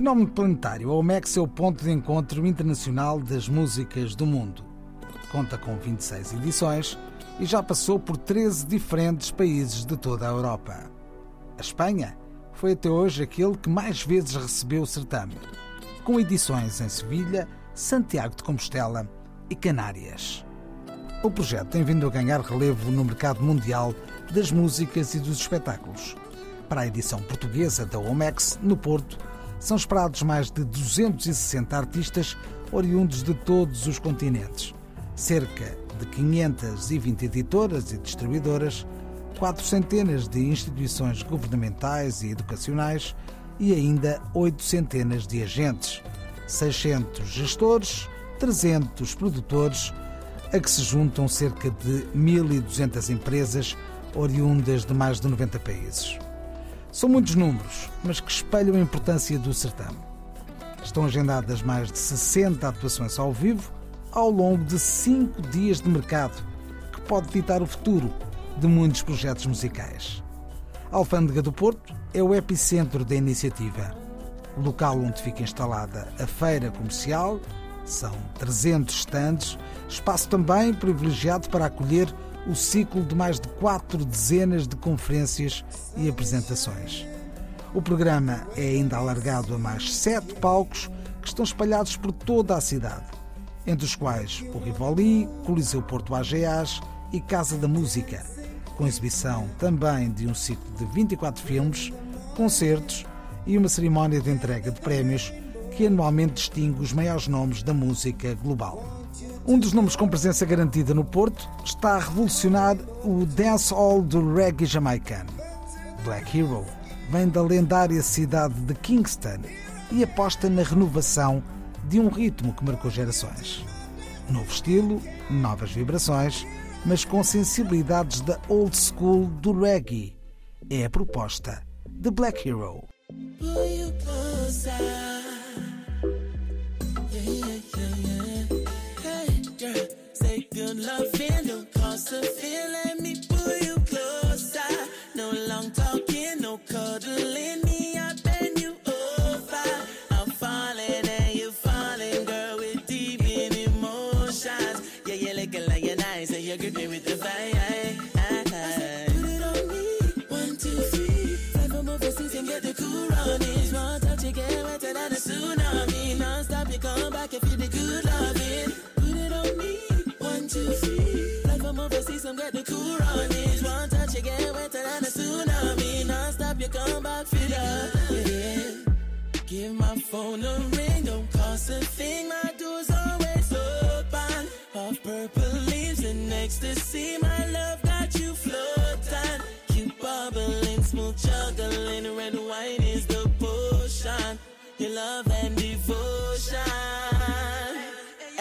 Fenómeno planetário, a OMEX é o ponto de encontro internacional das músicas do mundo. Conta com 26 edições e já passou por 13 diferentes países de toda a Europa. A Espanha foi até hoje aquele que mais vezes recebeu o certame, com edições em Sevilha, Santiago de Compostela e Canárias. O projeto tem vindo a ganhar relevo no mercado mundial das músicas e dos espetáculos. Para a edição portuguesa da OMEX, no Porto, são esperados mais de 260 artistas oriundos de todos os continentes, cerca de 520 editoras e distribuidoras, quatro centenas de instituições governamentais e educacionais e ainda oito centenas de agentes, 600 gestores, 300 produtores, a que se juntam cerca de 1.200 empresas oriundas de mais de 90 países. São muitos números, mas que espelham a importância do certame. Estão agendadas mais de 60 atuações ao vivo ao longo de cinco dias de mercado, que pode ditar o futuro de muitos projetos musicais. A Alfândega do Porto é o epicentro da iniciativa. O local onde fica instalada a feira comercial são 300 estandes, espaço também privilegiado para acolher o ciclo de mais de quatro dezenas de conferências e apresentações. O programa é ainda alargado a mais sete palcos que estão espalhados por toda a cidade, entre os quais o Rivoli, Coliseu Porto AGAs e Casa da Música, com exibição também de um ciclo de 24 filmes, concertos e uma cerimónia de entrega de prémios que anualmente distingue os maiores nomes da música global. Um dos nomes com presença garantida no Porto está a revolucionar o dancehall do reggae jamaicano. Black Hero vem da lendária cidade de Kingston e aposta na renovação de um ritmo que marcou gerações. Novo estilo, novas vibrações, mas com sensibilidades da old school do reggae. É a proposta de Black Hero. Cost feel. Let me pull you closer. No long talking, no cuddling. Me, I bend you over. I'm falling and you're falling, girl. We're deep in emotions. Yeah, you're looking like you're nice and you grip me with the fire. Put it on me, one, two, three. Five from overseas, I'm get the cool runnings. One touch, you get wetter than a tsunami. Non-stop, you come back fit up. Yeah. Give my phone a ring, don't cost a thing. My door's always open. Off purple leaves and ecstasy. My love got you floating. Keep bubbling, smooth juggling. Red wine is the potion. Your love and devotion.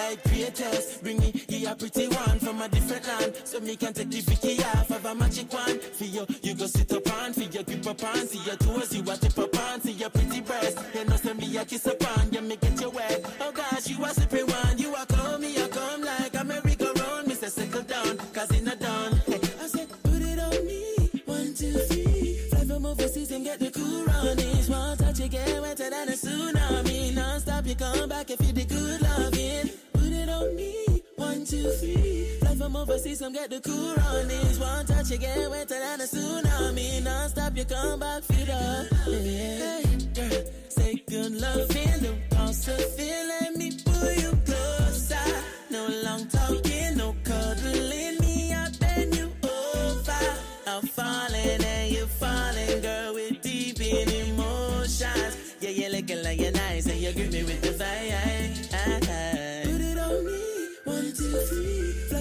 Hey, greatest, bring me here a pretty one from a different land. So me can take the Vicky off of a magic one. For you, you go sit up on, for your grip up on. See your toes, you a tip up on. See your pretty breast. You know, send me a kiss up on. You make it your wet. Oh gosh, you a sipping one. You a come, me a come like a merry-go-round. Me say settle down, cause in a done. Hey, I said, put it on me. One, two, three. Fly from overseas and get the cool runnings. One touch, you get wetter than a tsunami. Non-stop, you come back if you one, two, three. Fly from overseas, come get the cool runnings. One touch, get wetter than a tsunami. Non-stop, you come back, feet up. Hey, girl, say good love, don't cost a feel. Let me pull you closer. No long talking, no cuddling. Me, I bend you over. I'm falling falling,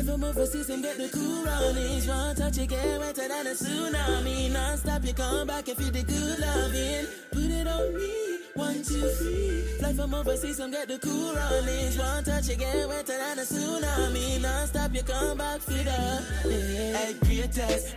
from overseas and get the cool runnings. One touch, you get wetter than a tsunami. Non-stop, you come back and feel the good loving. Put it on me. One, two, three. Fly from overseas and get the cool runnings. One touch, you get wetter than a tsunami. Non-stop, you come back, feel the. Hey, greatest